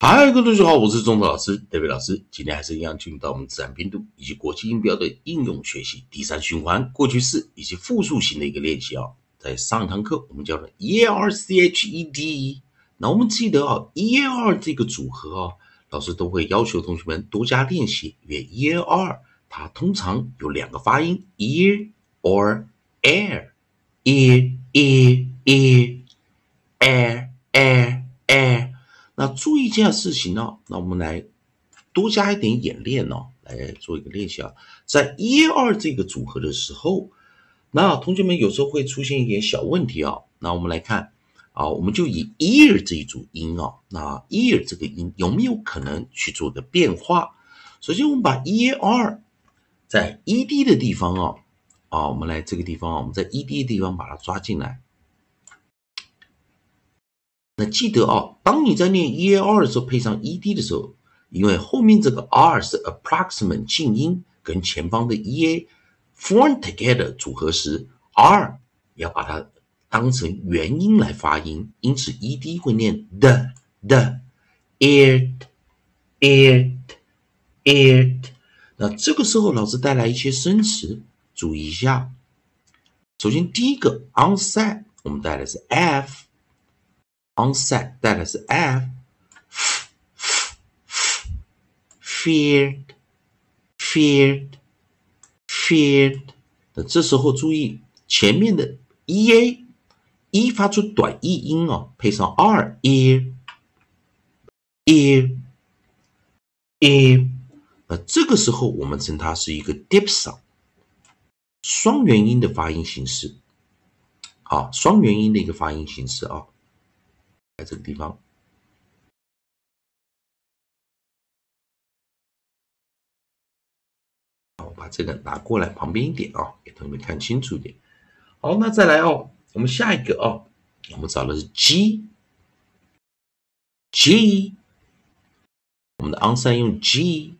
嗨，各位同学好，我是中德老师，德伟老师。今天还是一样进入到我们自然拼读以及国际音标的应用学习第三循环过去式以及复数型的一个练习啊。在上堂课我们教了 e a r c h e d，那我们记得啊，e a r 这个组合啊，老师都会要求同学们多加练习，因为 e a r 它通常有两个发音，ear or air，ear ear ear air air air。那注意一件事情呢，那我们来多加一点演练呢，来做一个练习啊。在一二这个组合的时候，那同学们有时候会出现一点小问题啊。那我们来看啊，我们就以 ear 这一组音啊，那 ear 这个音有没有可能去做个变化？首先，我们把 e r 在 e d 的地方啊，啊，我们来这个地方啊，我们在 e d 的地方把它抓进来。那记得啊，当你在念 e a r 的时候，配上 e d 的时候，因为后面这个 r 是 approximate 静音，跟前方的 e a form together 组合时，r 要把它当成元音来发音，因此 e d 会念的的 eared eared eared。那这个时候，老师带来一些生词，注意一下。首先第一个 onset，我们带来是 f。Onset 带的是 f，feared，feared，feared。那这时候注意前面的 e a，一发出短译音哦，配上 r，ear，ear，ear。那这个时候我们称它是一个 deep sound，双元音的发音形式。啊，双元音的一个发音形式啊。在这个地方，我把这个拿过来旁边一点啊，给同学们看清楚一点。好，那再来哦，我们下一个哦，我们找的是 G，G，我们的 on 三用 g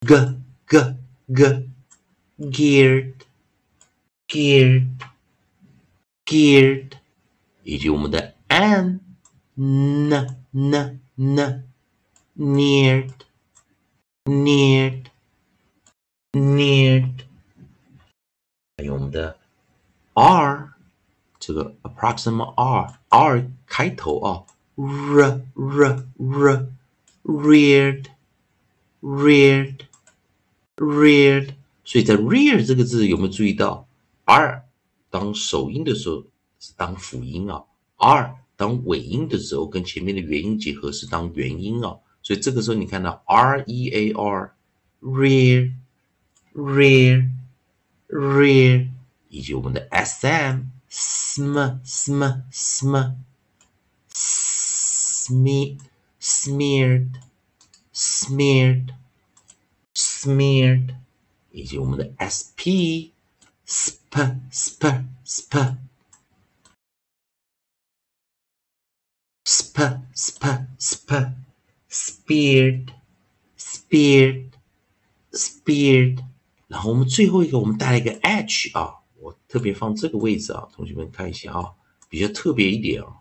g g g g。geared, geared，geared，以及我们的 n n n n neared, neared, neared，还有我们的 r 这个 approximate r r 开头啊，r r r reared, reared, reared，所以在 rear 这个字有没有注意到 r 当首音的时候是当辅音啊，，r 当尾音的时候跟前面的元音结合是当元音啊，所以这个时候你看到 r e a r rear rear rear 以及我们的 s m sm sm sm smeared smeared smeared 以及我们的 s p sp sp sp sp sp sp speared speared speared，然后我们最后一个，我们带来一个 h 啊，我特别放这个位置啊，同学们看一下啊，比较特别一点啊，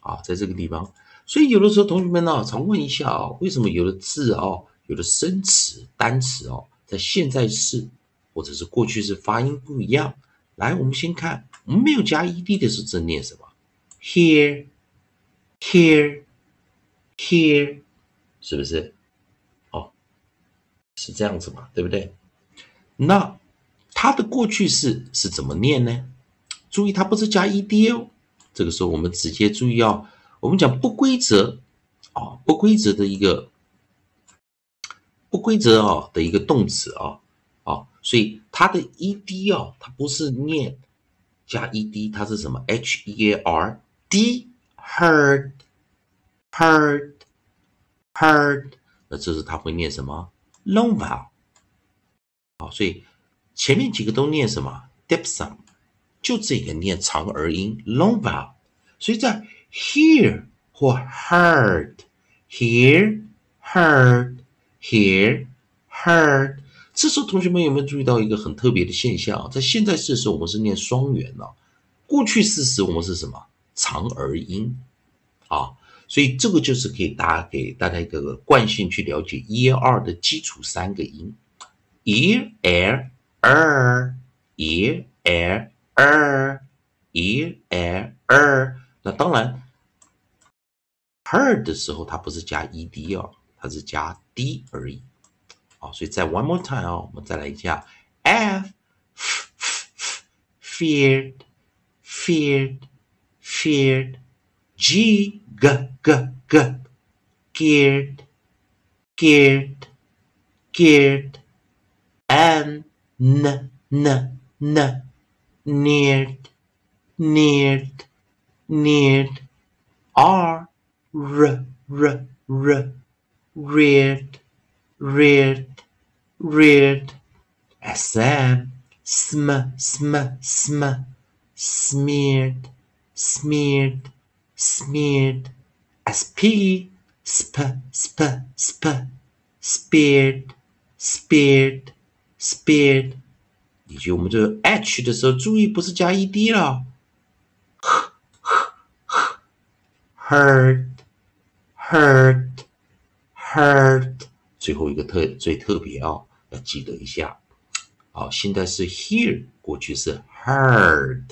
啊，在这个地方，所以有的时候同学们呢，常问一下啊，为什么有的字啊，有的生词单词哦，在现在式。或者是过去式发音不一样。来，我们先看，我们没有加 ed 的是字念什么？Here，here，here，是不是？哦，是这样子嘛，对不对？那它的过去式是怎么念呢？注意，它不是加 ed 哦。这个时候我们直接注意哦，我们讲不规则啊，不规则的一个不规则啊的一个动词啊。所以它的 e d 哦，它不是念加 e d，它是什么 h e a r d heard heard heard，那这是它会念什么 long vowel。好，所以前面几个都念什么 deep sound，就这个念长而音 long vowel。所以在 hear 或 heard hear heard hear heard。这时候，同学们有没有注意到一个很特别的现象？在现在式的时候，我们是念双元了，过去式时我们是什么？长而音啊，所以这个就是可以大家给大家一个惯性去了解 e r 的基础三个音，e l r e l r e l r。那当然，heard 的时候它不是加 e d 哦，它是加 d 而已。好，所以再 one more time 啊，我们再来一下 f feared feared feared g g g g geared geared geared n n n n neared neared neared r r r r reared reared, reared. Sm, sm, sm, sm, smeared, smeared, smeared. Sp, sp, sp, sp, speared, speared, speared。以及我们这个 h 的时候，注意不是加 ed 了。heard, heard, heard。 最后一个特最特别啊，要记得一下。好，现在是 hear，过去是 heard。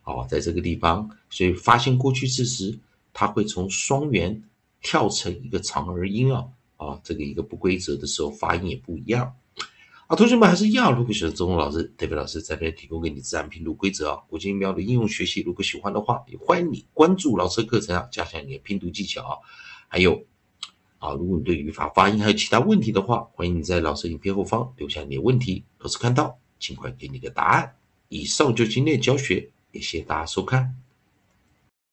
好，在这个地方，所以发现过去式时，它会从双元跳成一个长儿音啊啊，这个一个不规则的时候，发音也不一样。啊，同学们还是一样，如果喜欢中文老师、特别老师在这提供给你自然拼读规则啊，国际音标的应用学习，如果喜欢的话，也欢迎你关注老师课程啊，加强你的拼读技巧啊，还有。啊，如果你对语法、发音还有其他问题的话，欢迎你在老师影片后方留下你的问题，老师看到尽快给你个答案。以上就今天的教学，也谢谢大家收看。